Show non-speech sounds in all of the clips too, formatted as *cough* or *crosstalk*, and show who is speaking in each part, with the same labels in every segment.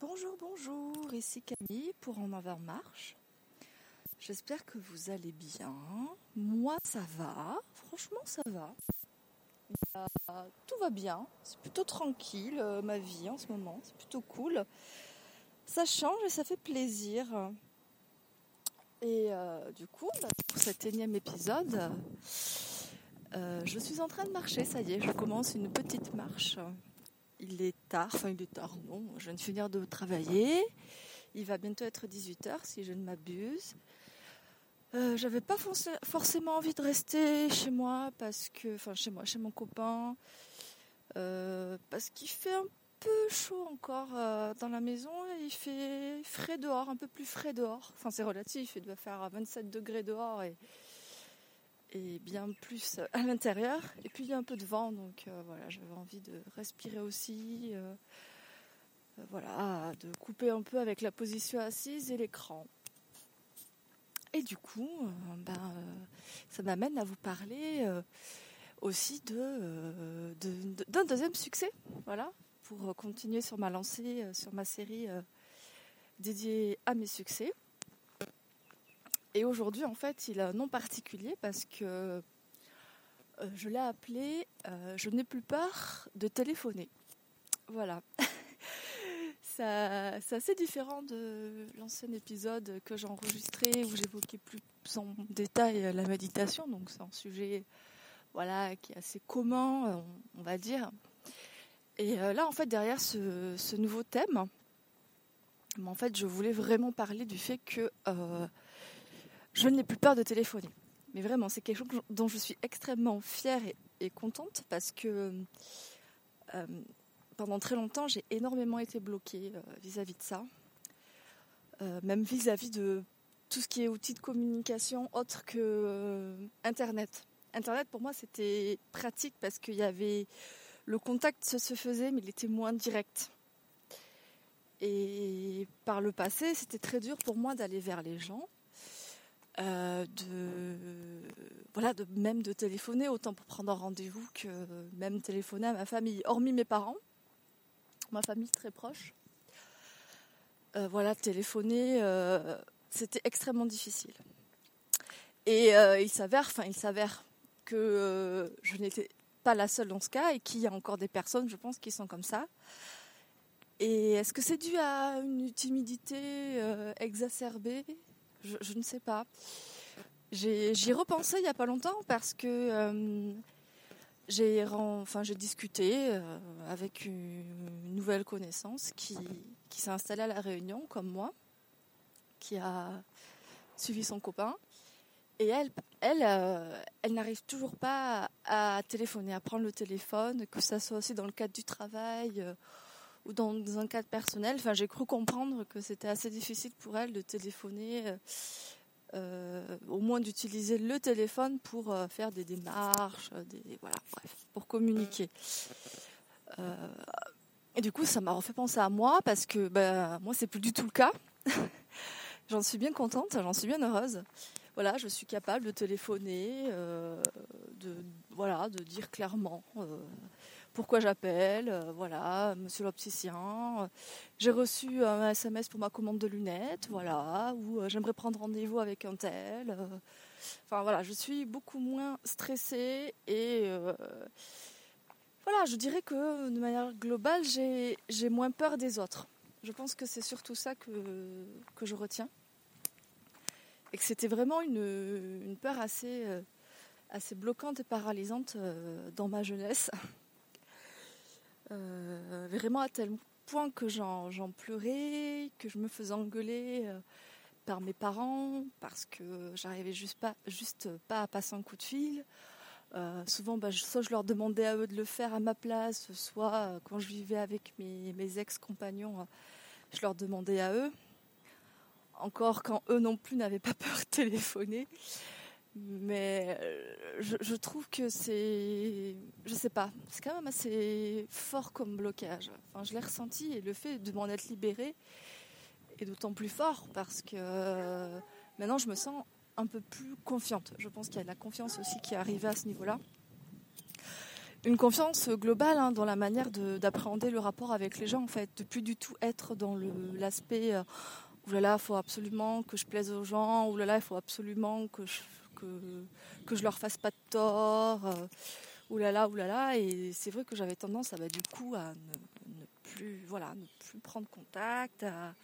Speaker 1: Bonjour, bonjour, ici Camille pour En avant marche. J'espère que vous allez bien. Moi, ça va. Franchement, ça va. Euh, tout va bien. C'est plutôt tranquille, euh, ma vie en ce moment. C'est plutôt cool. Ça change et ça fait plaisir. Et euh, du coup, bah, pour cet énième épisode, je suis en train de marcher. Ça y est, je commence une petite marche il est tard, enfin il est tard, non, je viens de finir de travailler. Il va bientôt être 18h si je ne m'abuse. Euh, j'avais pas forcément envie de rester chez moi parce que, enfin chez moi, chez mon copain, euh, parce qu'il fait un peu chaud encore euh, dans la maison. il fait frais dehors, un peu plus frais dehors. Enfin c'est relatif, il doit faire 27 degrés dehors et et bien plus à l'intérieur. Et puis il y a un peu de vent, donc euh, voilà, j'avais envie de respirer aussi. Euh, euh, voilà, de couper un peu avec la position assise et l'écran. Et du coup, ben, ça m'amène à vous parler aussi de, d'un deuxième succès, voilà, pour continuer sur ma lancée, sur ma série dédiée à mes succès. Et aujourd'hui, en fait, il a un nom particulier parce que euh, je l'ai appelé euh, Je n'ai plus peur de téléphoner. Voilà. *laughs* C'est assez différent de l'ancien épisode que j'ai enregistré où j'évoquais plus en détail la méditation. Donc c'est un sujet voilà, qui est assez commun, on, va dire. Et euh, là, en fait, derrière ce, ce nouveau thème, en fait, je voulais vraiment parler du fait que je n'ai plus peur de téléphoner. Mais vraiment, c'est quelque chose dont je suis extrêmement fière et, contente parce que euh, pendant très longtemps, j'ai énormément été bloquée euh, vis-à-vis de ça. Euh, même vis-à-vis de tout ce qui est outils de communication autre que Internet. Internet, pour moi, c'était pratique parce qu'il y avait. Le contact se faisait, mais il était moins direct. Et par le passé, c'était très dur pour moi d'aller vers les gens euh, de voilà de même de téléphoner autant pour prendre un rendez-vous que même téléphoner à ma famille. Hormis mes parents ma famille très proche. Euh, voilà téléphoner euh, c'était extrêmement difficile. Et il s'avère enfin il s'avère que je n'étais pas la seule dans ce cas et qu'il y a encore des personnes je pense qui sont comme ça. Et est-ce que c'est dû à une timidité exacerbée? Je, ne sais pas. J'y repensé il n'y a pas longtemps parce que euh, j'ai enfin, discuté euh, avec une, nouvelle connaissance qui, qui s'est installée à La Réunion comme moi, qui a suivi son copain. Et elle, elle, euh, elle n'arrive toujours pas à, téléphoner, à prendre le téléphone, que ça soit aussi dans le cadre du travail ou dans, un cadre personnel. Enfin, j'ai cru comprendre que c'était assez difficile pour elle de téléphoner, euh, euh, au moins d'utiliser le téléphone pour euh, faire des démarches, des, voilà, bref, pour communiquer. et du coup, ça m'a refait penser à moi parce que ben, moi, c'est plus du tout le cas. *laughs* j'en suis bien contente, j'en suis bien heureuse. Voilà, je suis capable de téléphoner, de voilà, de dire clairement pourquoi j'appelle, euh, voilà, monsieur l'opticien. J'ai reçu un SMS pour ma commande de lunettes, voilà, ou euh, j'aimerais prendre rendez-vous avec un tel. Euh. enfin voilà, je suis beaucoup moins stressée et voilà, je dirais que de manière globale, j'ai moins peur des autres. Je pense que c'est surtout ça que, je retiens. Et que c'était vraiment une, peur assez bloquante et paralysante dans ma jeunesse. *laughs* Euh, vraiment à tel point que j'en pleurais, que je me faisais engueuler euh, par mes parents parce que j'arrivais juste pas, à passer un coup de fil. Euh, souvent, bah, soit je leur demandais à eux de le faire à ma place, soit quand je vivais avec mes ex-compagnons, je leur demandais à eux. Encore quand eux non plus n'avaient pas *laughs* peur de téléphoner. Mais euh, je, trouve que c'est, je sais pas, c'est quand même assez fort comme blocage. Enfin, je l'ai ressenti et le fait de m'en être libérée est d'autant plus fort parce que euh, maintenant je me sens un peu plus confiante. Je pense qu'il y a de la confiance aussi qui est arrivée à ce niveau-là. une confiance globale hein, dans la manière d'appréhender le rapport avec les gens, en fait, de plus du tout être dans l'aspect euh, oulala, il faut absolument que je plaise aux gens, oulala, il faut absolument que je, que, je leur fasse pas de tort, euh, oulala, oulala. Et c'est vrai que j'avais tendance à, bah, du coup, à ne, plus, voilà, ne plus prendre contact, à,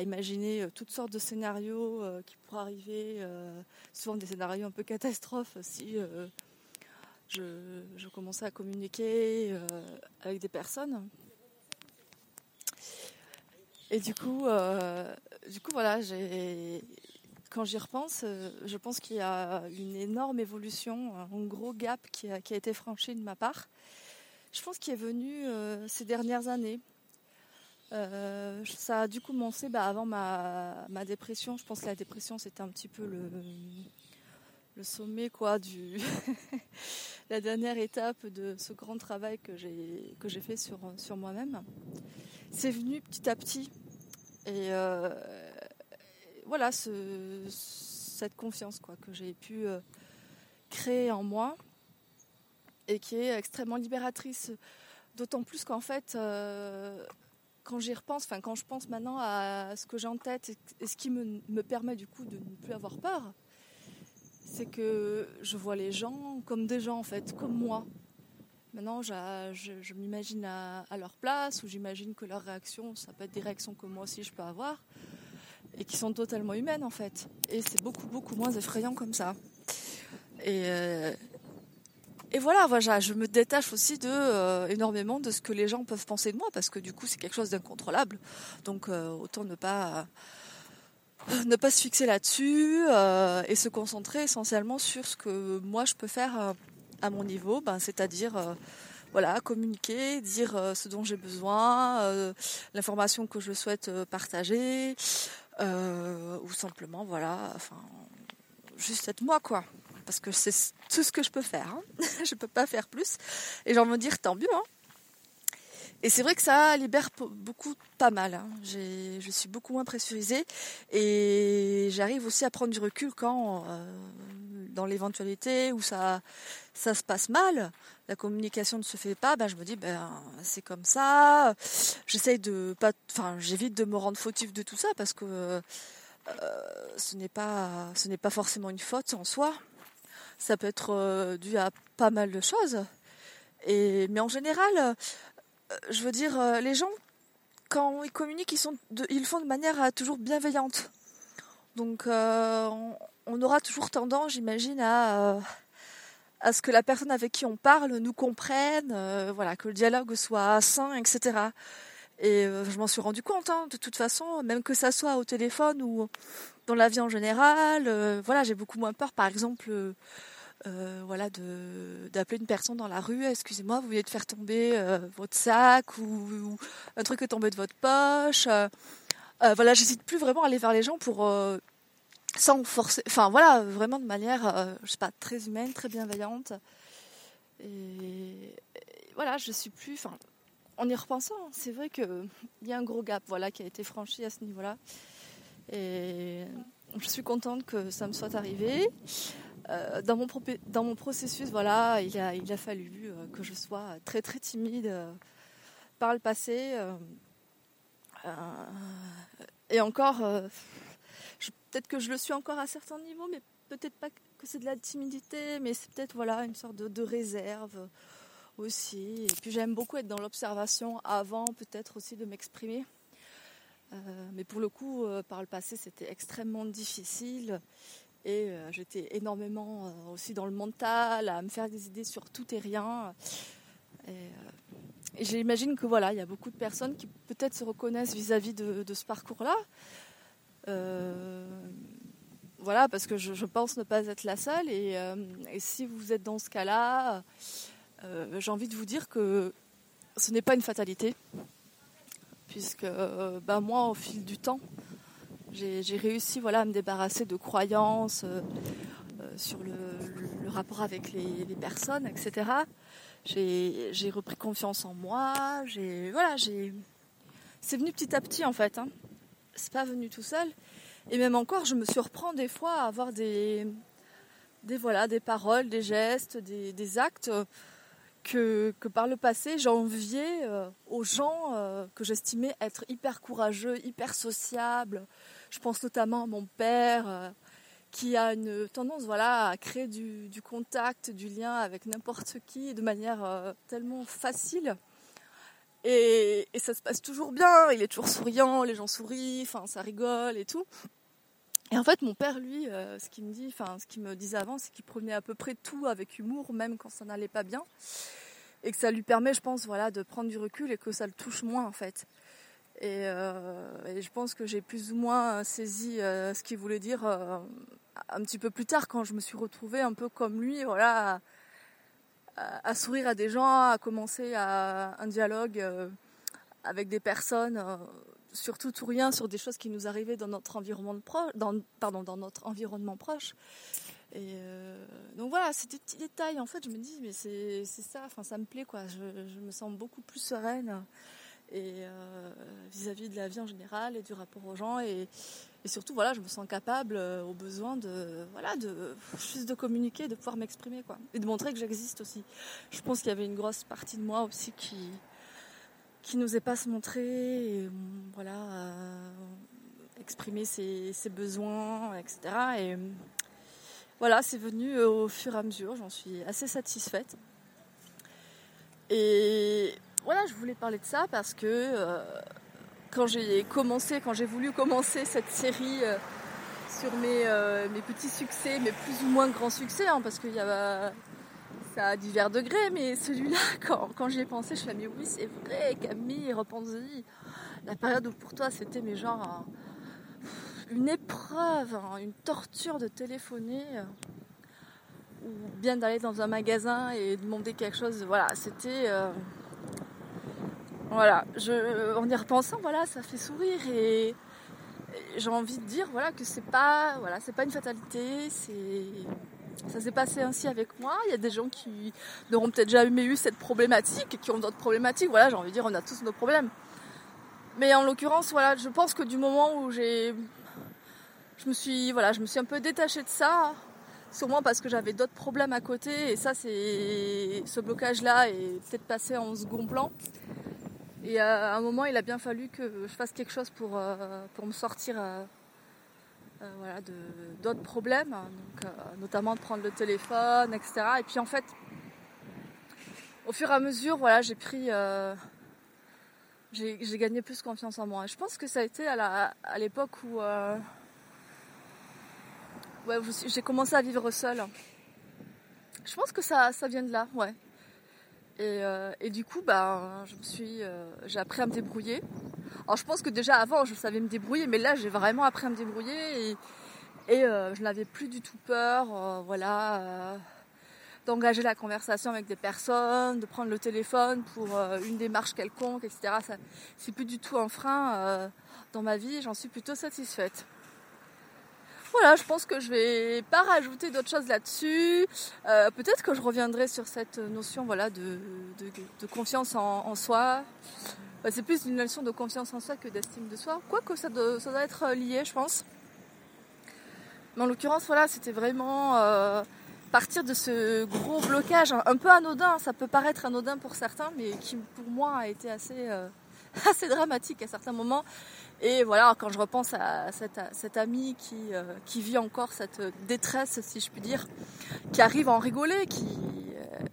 Speaker 1: imaginer euh, toutes sortes de scénarios euh, qui pourraient arriver, souvent des scénarios un peu catastrophes si je, je, commençais à communiquer avec des personnes. Et du coup, du coup voilà, quand j'y repense, euh, je pense qu'il y a une énorme évolution, un gros gap qui a, été franchi de ma part. Je pense qu'il est venu euh, ces dernières années. ça a dû commencer bah, avant ma, dépression. Je pense que la dépression, c'était un petit peu le, sommet, quoi, du *laughs* la dernière étape de ce grand travail que j'ai fait sur moi-même. C'est venu petit à petit. Et euh, voilà, cette confiance quoi, que j'ai pu euh, créer en moi et qui est extrêmement libératrice. D'autant plus qu'en fait, euh, quand j'y repense, enfin quand je pense maintenant à ce que j'ai en tête et ce qui me, me, permet du coup de ne plus avoir peur, c'est que je vois les gens comme des gens en fait, comme moi. Maintenant, je, m'imagine à, leur place, ou j'imagine que leurs réactions, ça peut être des réactions que moi aussi je peux avoir, et qui sont totalement humaines en fait. Et c'est beaucoup, beaucoup moins effrayant comme ça. Et, euh, et voilà, voilà, je me détache aussi de euh, énormément de ce que les gens peuvent penser de moi, parce que du coup, c'est quelque chose d'incontrôlable. Donc, euh, autant ne pas ne pas se fixer là-dessus et se concentrer essentiellement sur ce que moi je peux faire à mon niveau, ben, c'est-à-dire voilà, communiquer, dire ce dont j'ai besoin, l'information que je souhaite partager, ou simplement voilà, enfin juste être moi quoi. Parce que c'est tout ce que je peux faire. Hein. *laughs* je peux pas faire plus. Et j'ai envie de dire tant mieux. Hein. Et c'est vrai que ça libère beaucoup, pas mal. Hein. Je suis beaucoup moins pressurisée et j'arrive aussi à prendre du recul quand, dans l'éventualité où ça, se passe mal, la communication ne se fait pas, ben je me dis ben c'est comme ça. J'essaye de pas, enfin j'évite de me rendre fautif de tout ça parce que euh, ce n'est pas, forcément une faute en soi. Ça peut être euh, dû à pas mal de choses. Mais en général, euh, je veux dire, les gens quand ils communiquent, ils ils le font de manière toujours bienveillante. Donc on, on, aura toujours tendance, j'imagine, à à ce que la personne avec qui on parle nous comprenne, euh, voilà, que le dialogue soit sain, etc. Et euh, je m'en suis rendu compte, hein, de toute façon, même que ça soit au téléphone ou dans la vie en général. Euh, voilà, j'ai beaucoup moins peur, par exemple, voilà, d'appeler une personne dans la rue. Excusez-moi, vous venez de faire tomber votre sac ou, un truc est tombé de votre poche. Voilà, j'hésite plus vraiment à aller vers les gens pour sans forcer, enfin voilà, vraiment de manière, euh, je sais pas, très humaine, très bienveillante. Et, voilà, je suis plus, enfin, en y repensant, c'est vrai qu'il y a un gros gap, voilà, qui a été franchi à ce niveau-là. Et je suis contente que ça me soit arrivé. Euh, dans, mon processus, voilà, il a, il a fallu euh, que je sois très très timide par le passé. Et encore, peut-être que je le suis encore à certains niveaux, mais peut-être pas que c'est de la timidité, mais c'est peut-être voilà une sorte de, réserve aussi. Et puis j'aime beaucoup être dans l'observation avant peut-être aussi de m'exprimer. Euh, mais pour le coup, euh, par le passé, c'était extrêmement difficile. Et euh, j'étais énormément aussi dans le mental, à me faire des idées sur tout et rien. J'imagine que voilà, il y a beaucoup de personnes qui peut-être se reconnaissent vis-à-vis de, de, ce parcours-là. Euh, voilà, parce que je, pense ne pas être la seule. Et, euh, si vous êtes dans ce cas-là, euh, j'ai envie de vous dire que ce n'est pas une fatalité. Puisque ben moi, au fil du temps, j'ai réussi voilà, à me débarrasser de croyances sur le, rapport avec les, personnes, etc. J'ai repris confiance en moi. Voilà, c'est venu petit à petit en fait. Hein c'est pas venu tout seul. Et même encore, je me surprends des fois à avoir des, des, voilà, des paroles, des gestes, des, actes que, que par le passé, j'enviais aux gens que j'estimais être hyper courageux, hyper sociables. Je pense notamment à mon père, qui a une tendance voilà, à créer du, contact, du lien avec n'importe qui de manière tellement facile. Et, ça se passe toujours bien, il est toujours souriant, les gens sourient, ça rigole et tout. Et en fait, mon père, lui, euh, ce qu'il me dit, me disait avant, c'est qu'il prenait à peu près tout avec humour, même quand ça n'allait pas bien, et que ça lui permet, je pense, voilà, de prendre du recul et que ça le touche moins, en fait. Et, euh, je pense que j'ai plus ou moins saisi euh, ce qu'il voulait dire euh, un petit peu plus tard, quand je me suis retrouvée un peu comme lui, voilà, à, sourire à des gens, à commencer à un dialogue euh, avec des personnes surtout tout rien sur des choses qui nous arrivaient dans notre environnement proche, pardon, dans notre environnement proche. Et euh, donc voilà, c'est des petits détails. En fait, je me dis, mais c'est ça, enfin, ça me plaît, quoi. Je, me sens beaucoup plus sereine et euh, vis-à-vis -vis de la vie en général et du rapport aux gens. Et, et surtout, voilà, je me sens capable, euh, au besoin de, voilà, de juste de communiquer, de pouvoir m'exprimer, quoi, et de montrer que j'existe aussi. Je pense qu'il y avait une grosse partie de moi aussi qui qui n'osait pas se montrer, et, voilà, euh, exprimer ses, ses, besoins, etc. Et voilà, c'est venu au fur et à mesure, j'en suis assez satisfaite. Et voilà, je voulais parler de ça parce que euh, quand j'ai commencé, quand j'ai voulu commencer cette série euh, sur mes, euh, mes, petits succès, mes plus ou moins grands succès, hein, parce qu'il y a ça a divers degrés, mais celui-là, *laughs* quand, quand j'y ai pensé, je me suis dit, oui, c'est vrai, Camille, repense-y. La période où pour toi, c'était mais genre une épreuve, hein, une torture de téléphoner, ou bien d'aller dans un magasin et demander quelque chose. Voilà, c'était. Voilà, je, en y repensant, voilà, ça fait sourire et j'ai envie de dire voilà que c'est pas voilà pas une fatalité ça s'est passé ainsi avec moi. Il y a des gens qui n'auront peut-être jamais eu cette problématique, qui ont d'autres problématiques. Voilà, j'ai envie de dire, on a tous nos problèmes. Mais en l'occurrence, voilà, je pense que du moment où j'ai, je me suis, voilà, je me suis un peu détachée de ça, sûrement parce que j'avais d'autres problèmes à côté, et ça, c'est, ce blocage-là est peut-être passé en second plan. Et à un moment, il a bien fallu que je fasse quelque chose pour, euh, pour me sortir. Euh, euh, voilà, d'autres problèmes, donc, euh, notamment de prendre le téléphone, etc. Et puis en fait, au fur et à mesure, voilà, j'ai pris, euh, j'ai gagné plus confiance en moi. Je pense que ça a été à l'époque où, euh, j'ai commencé à vivre seule. Je pense que ça, ça vient de là, ouais. Et, euh, et du coup, bah, je me suis, euh, j'ai appris à me débrouiller. Alors je pense que déjà avant, je savais me débrouiller, mais là, j'ai vraiment appris à me débrouiller et, euh, je n'avais plus du tout peur, euh, voilà, d'engager la conversation avec des personnes, de prendre le téléphone pour une démarche quelconque, etc. Ça, c'est plus du tout un frein dans ma vie. J'en suis plutôt satisfaite. Voilà, je pense que je vais pas rajouter d'autres choses là-dessus. Euh, peut-être que je reviendrai sur cette notion voilà, de, de, de confiance en, en soi. Bah, c'est plus une notion de confiance en soi que d'estime de soi. Quoique ça doit, ça doit être lié, je pense. Mais en l'occurrence, voilà, c'était vraiment euh, partir de ce gros blocage, un, peu anodin. Ça peut paraître anodin pour certains, mais qui pour moi a été assez, euh, *laughs* assez dramatique à certains moments. Et voilà, quand je repense à cette, amie qui, euh, qui vit encore cette détresse, si je puis dire, qui arrive à en rigoler, qui, euh,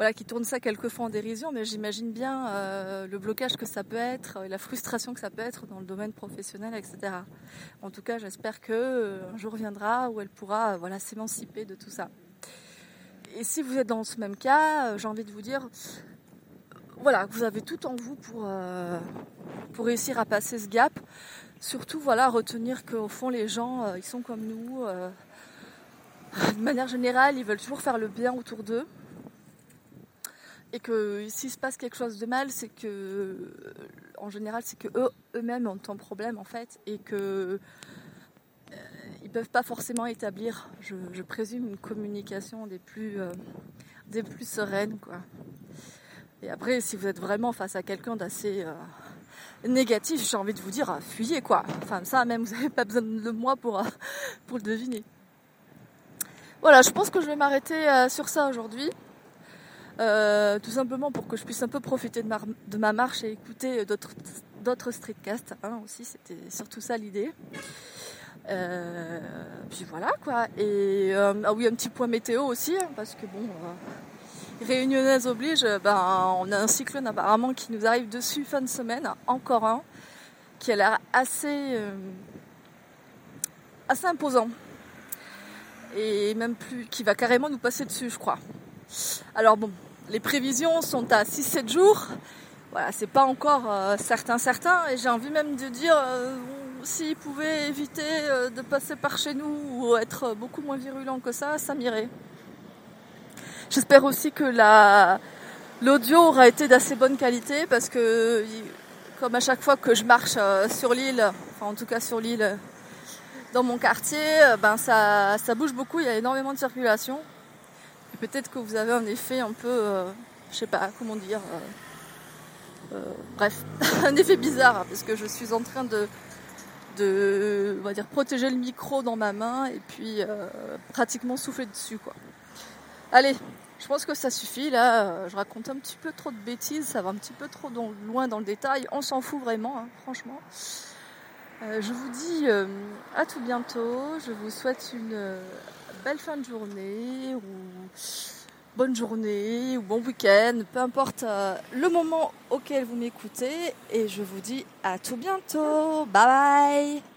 Speaker 1: voilà, qui tourne ça quelquefois en dérision, mais j'imagine bien euh, le blocage que ça peut être, la frustration que ça peut être dans le domaine professionnel, etc. En tout cas, j'espère que euh, un jour viendra où elle pourra, voilà, s'émanciper de tout ça. Et si vous êtes dans ce même cas, j'ai envie de vous dire, voilà, vous avez tout en vous pour, euh, pour réussir à passer ce gap. Surtout, voilà, retenir qu'au fond, les gens, euh, ils sont comme nous. Euh, de manière générale, ils veulent toujours faire le bien autour d'eux. Et que s'il se passe quelque chose de mal, c'est que, en général, c'est que eux, eux-mêmes ont un problème, en fait. Et que ils peuvent pas forcément établir, je, présume, une communication des plus, sereines. Et après, si vous êtes vraiment face à quelqu'un d'assez euh, négatif, j'ai envie de vous dire, euh, fuyez quoi. Enfin, ça même, *laughs* vous n'avez pas besoin de moi pour, euh, *laughs* pour le deviner. Voilà, je pense que je vais m'arrêter sur ça aujourd'hui. Tout simplement pour que je puisse un peu profiter de ma, marche et écouter d'autres, d'autres streetcasts. Hein, aussi, c'était surtout ça l'idée. Puis voilà quoi. Et ah oui, un petit point météo aussi, hein, parce que bon, réunionnaise oblige, ben, on a un cyclone apparemment qui nous arrive dessus fin de semaine, encore un, qui a l'air assez, assez imposant. Et même plus, qui va carrément nous passer dessus, je crois. Alors bon, les prévisions sont à 6-7 jours. Voilà, c'est pas encore euh, certain certain et j'ai envie même de dire euh, s'ils pouvaient éviter euh, de passer par chez nous ou être beaucoup moins virulent que ça, ça m'irait. J'espère aussi que la l'audio aura été d'assez bonne qualité parce que comme à chaque fois que je marche sur l'île, enfin en tout cas sur l'île dans mon quartier, ben ça, ça bouge beaucoup, il y a énormément de circulation peut-être que vous avez un effet un peu, euh, je sais pas comment dire, euh, euh, bref, *laughs* un effet bizarre hein, parce que je suis en train de, de, on va dire, protéger le micro dans ma main et puis pratiquement souffler dessus quoi. Allez, je pense que ça suffit là. Je raconte un petit peu trop de bêtises, ça va un petit peu trop loin dans le détail. On s'en fout vraiment, hein, franchement. je vous dis à tout bientôt. Je vous souhaite une belle fin de journée ou bonne journée ou bon week-end, peu importe euh, le moment auquel vous m'écoutez. Et je vous dis à tout bientôt. Bye bye